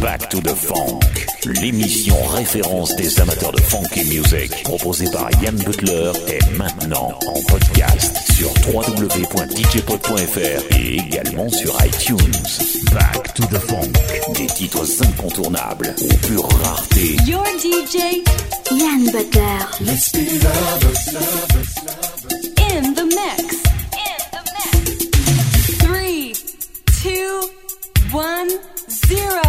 Back to the Funk, l'émission référence des amateurs de funk et music, proposée par Yann Butler, est maintenant en podcast sur www.djpod.fr et également sur iTunes. Back to the Funk, des titres incontournables aux pure rareté. Your DJ, Yann Butler. Let's be lovers, lovers, lovers. In the mix. In the mix. Three, two, one, zero.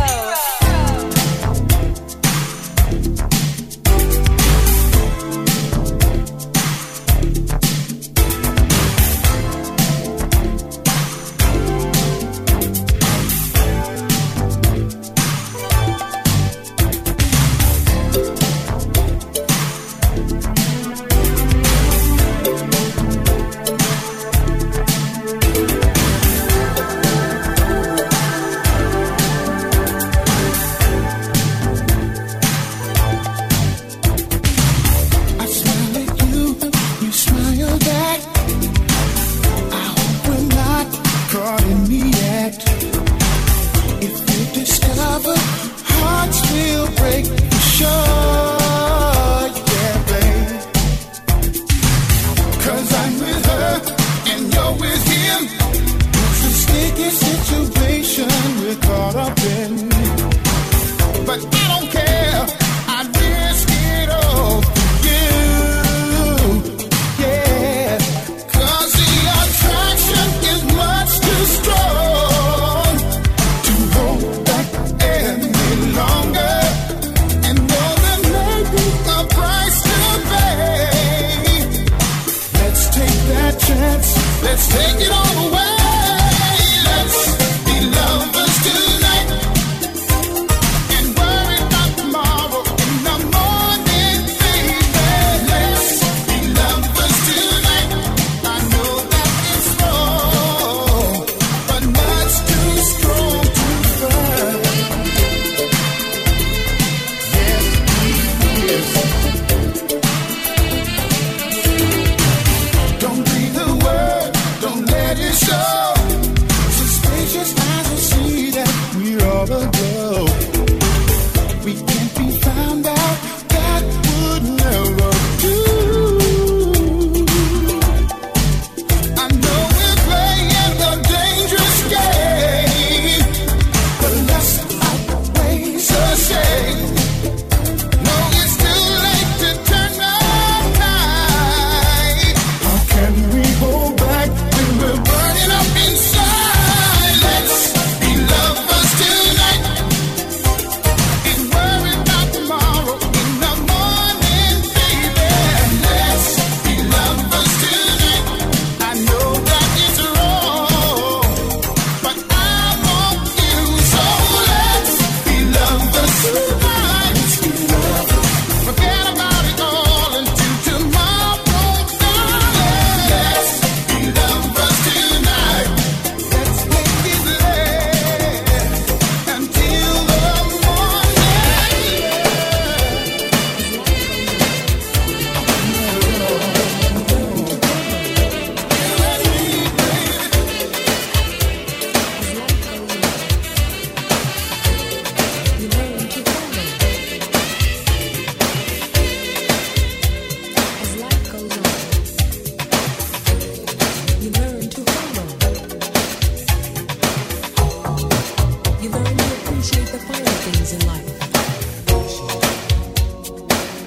appreciate the finer things in life.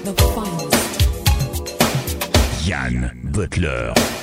The finest. Yann Butler.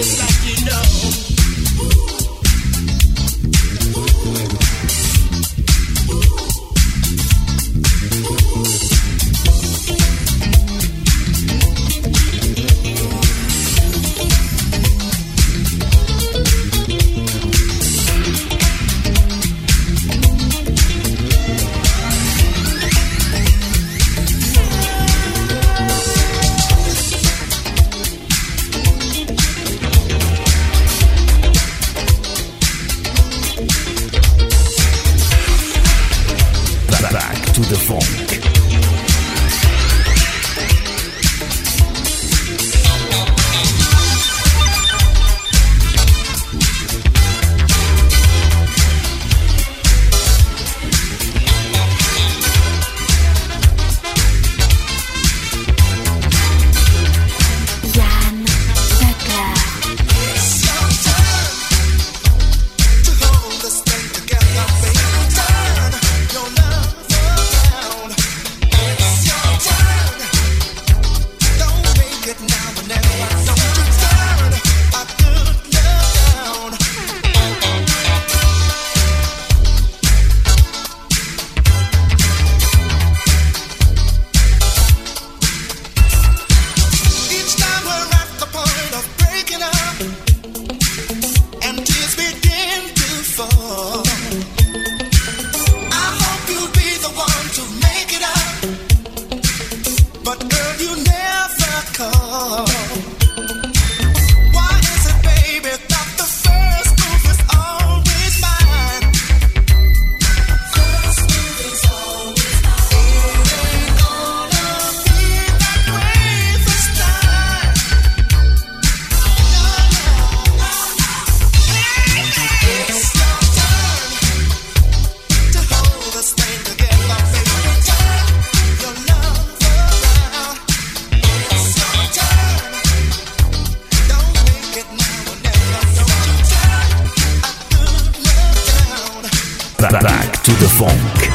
Just like Funk.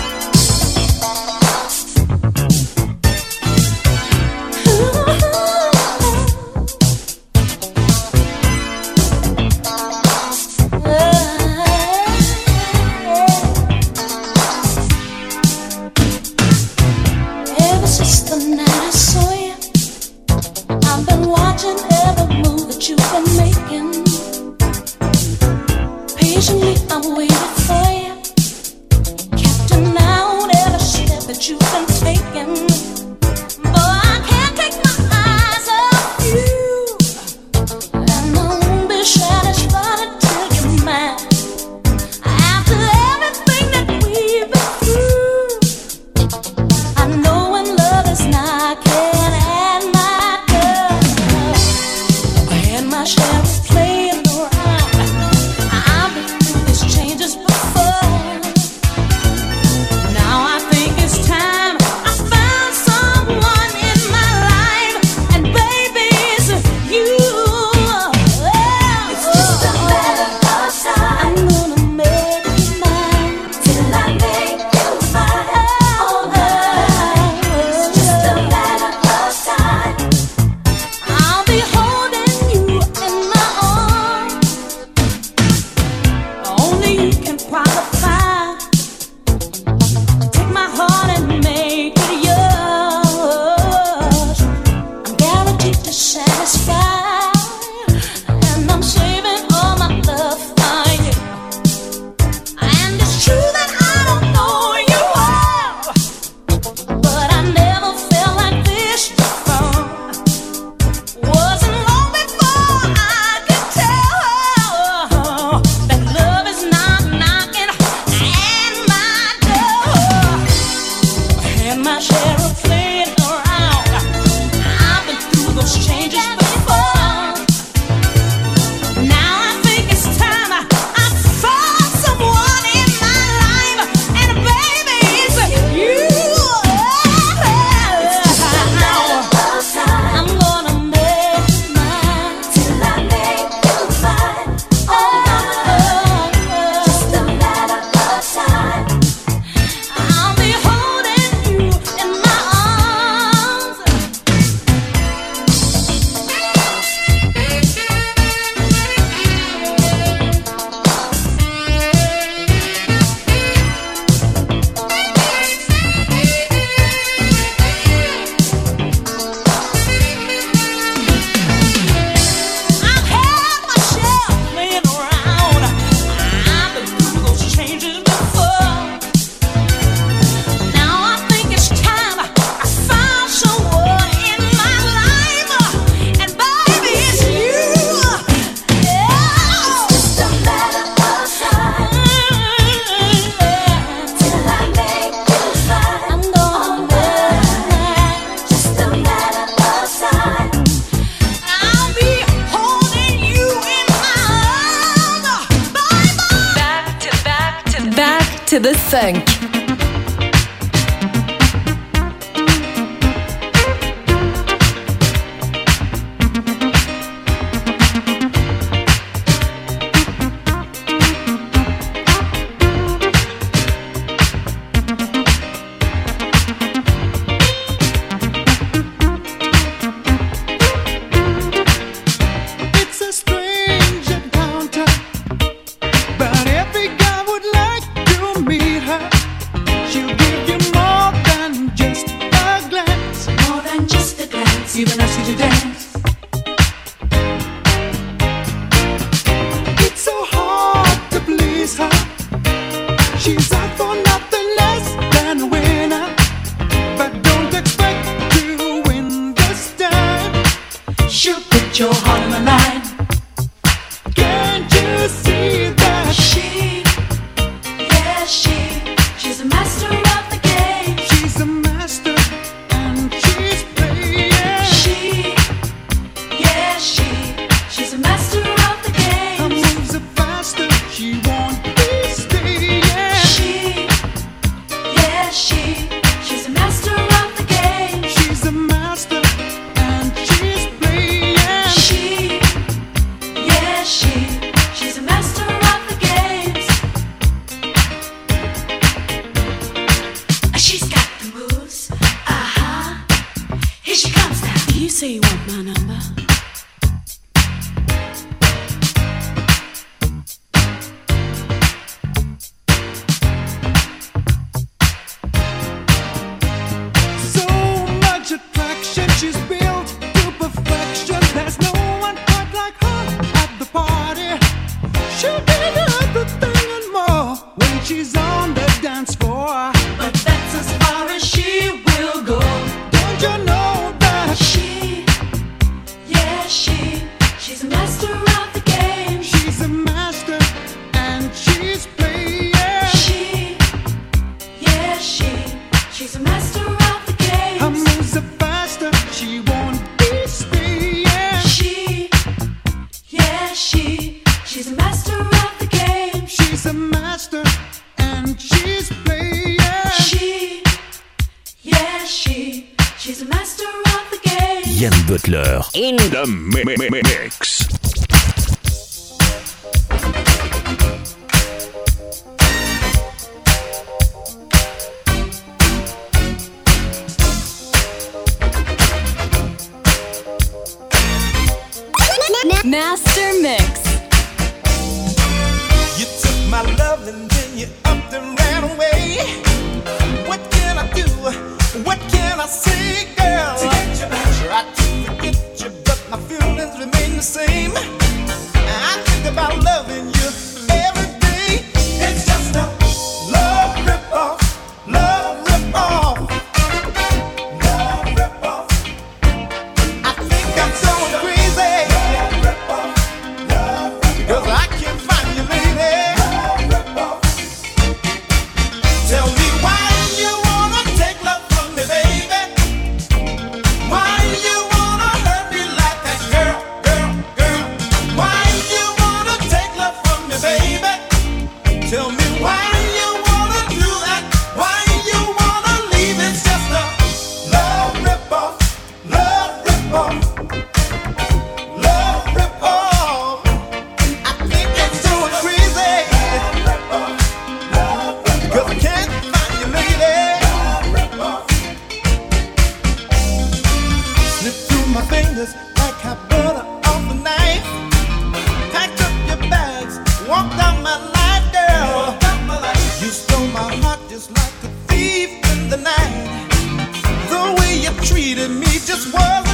just world.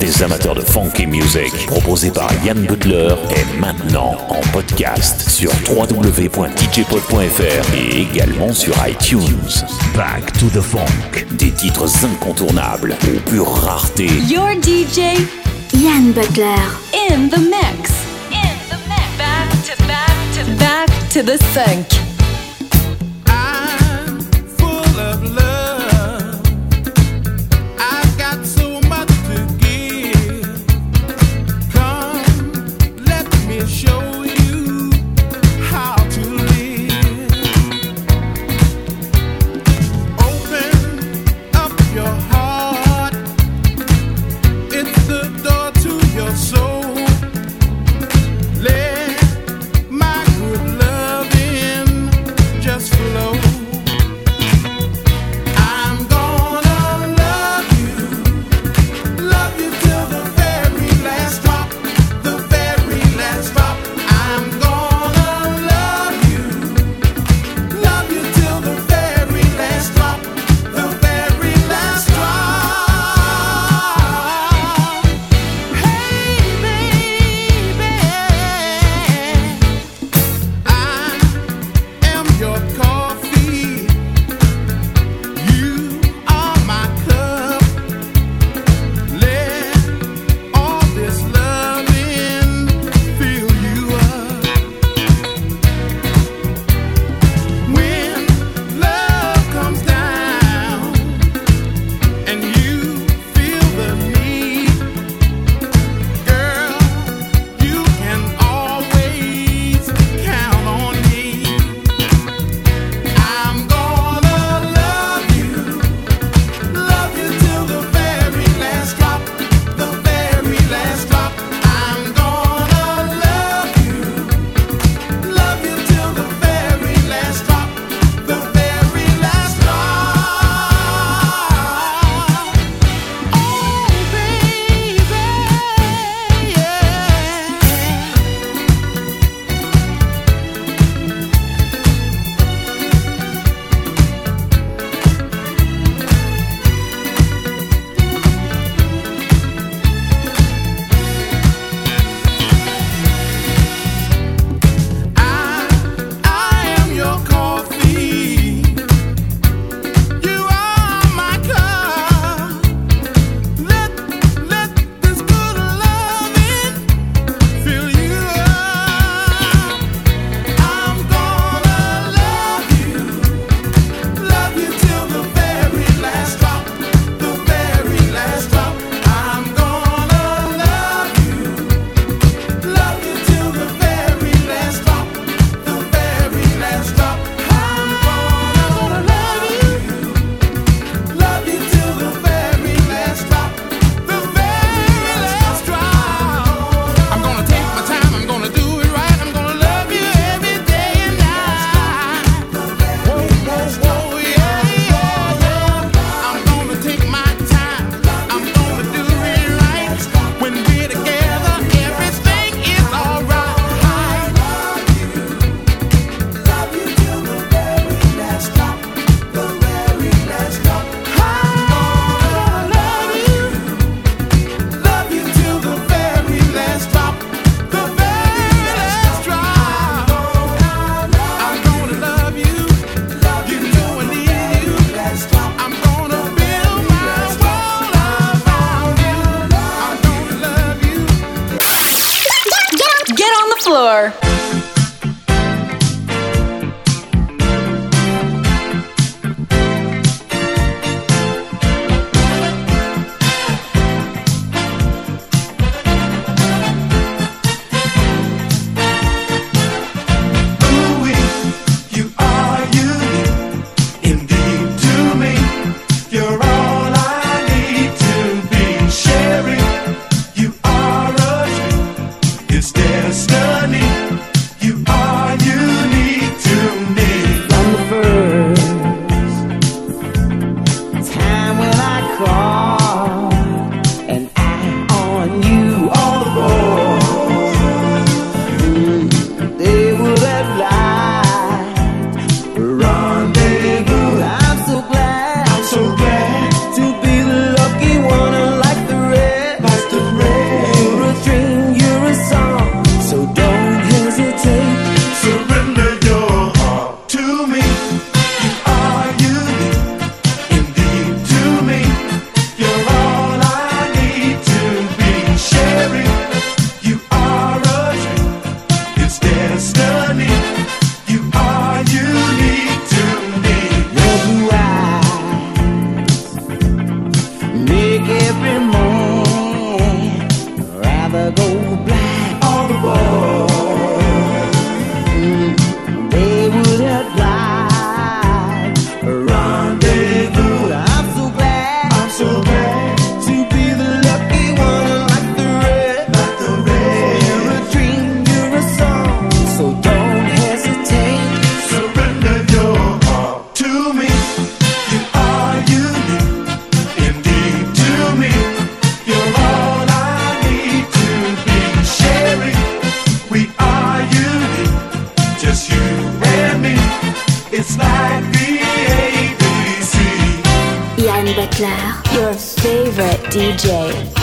des amateurs de funk funky music, proposé par Yann Butler, est maintenant en podcast sur www.djpod.fr et également sur iTunes. Back to the Funk, des titres incontournables aux pure rareté. Your DJ, Yann Butler, in the mix. In the mix. Back to back to back to the funk. Butler. Your favorite DJ.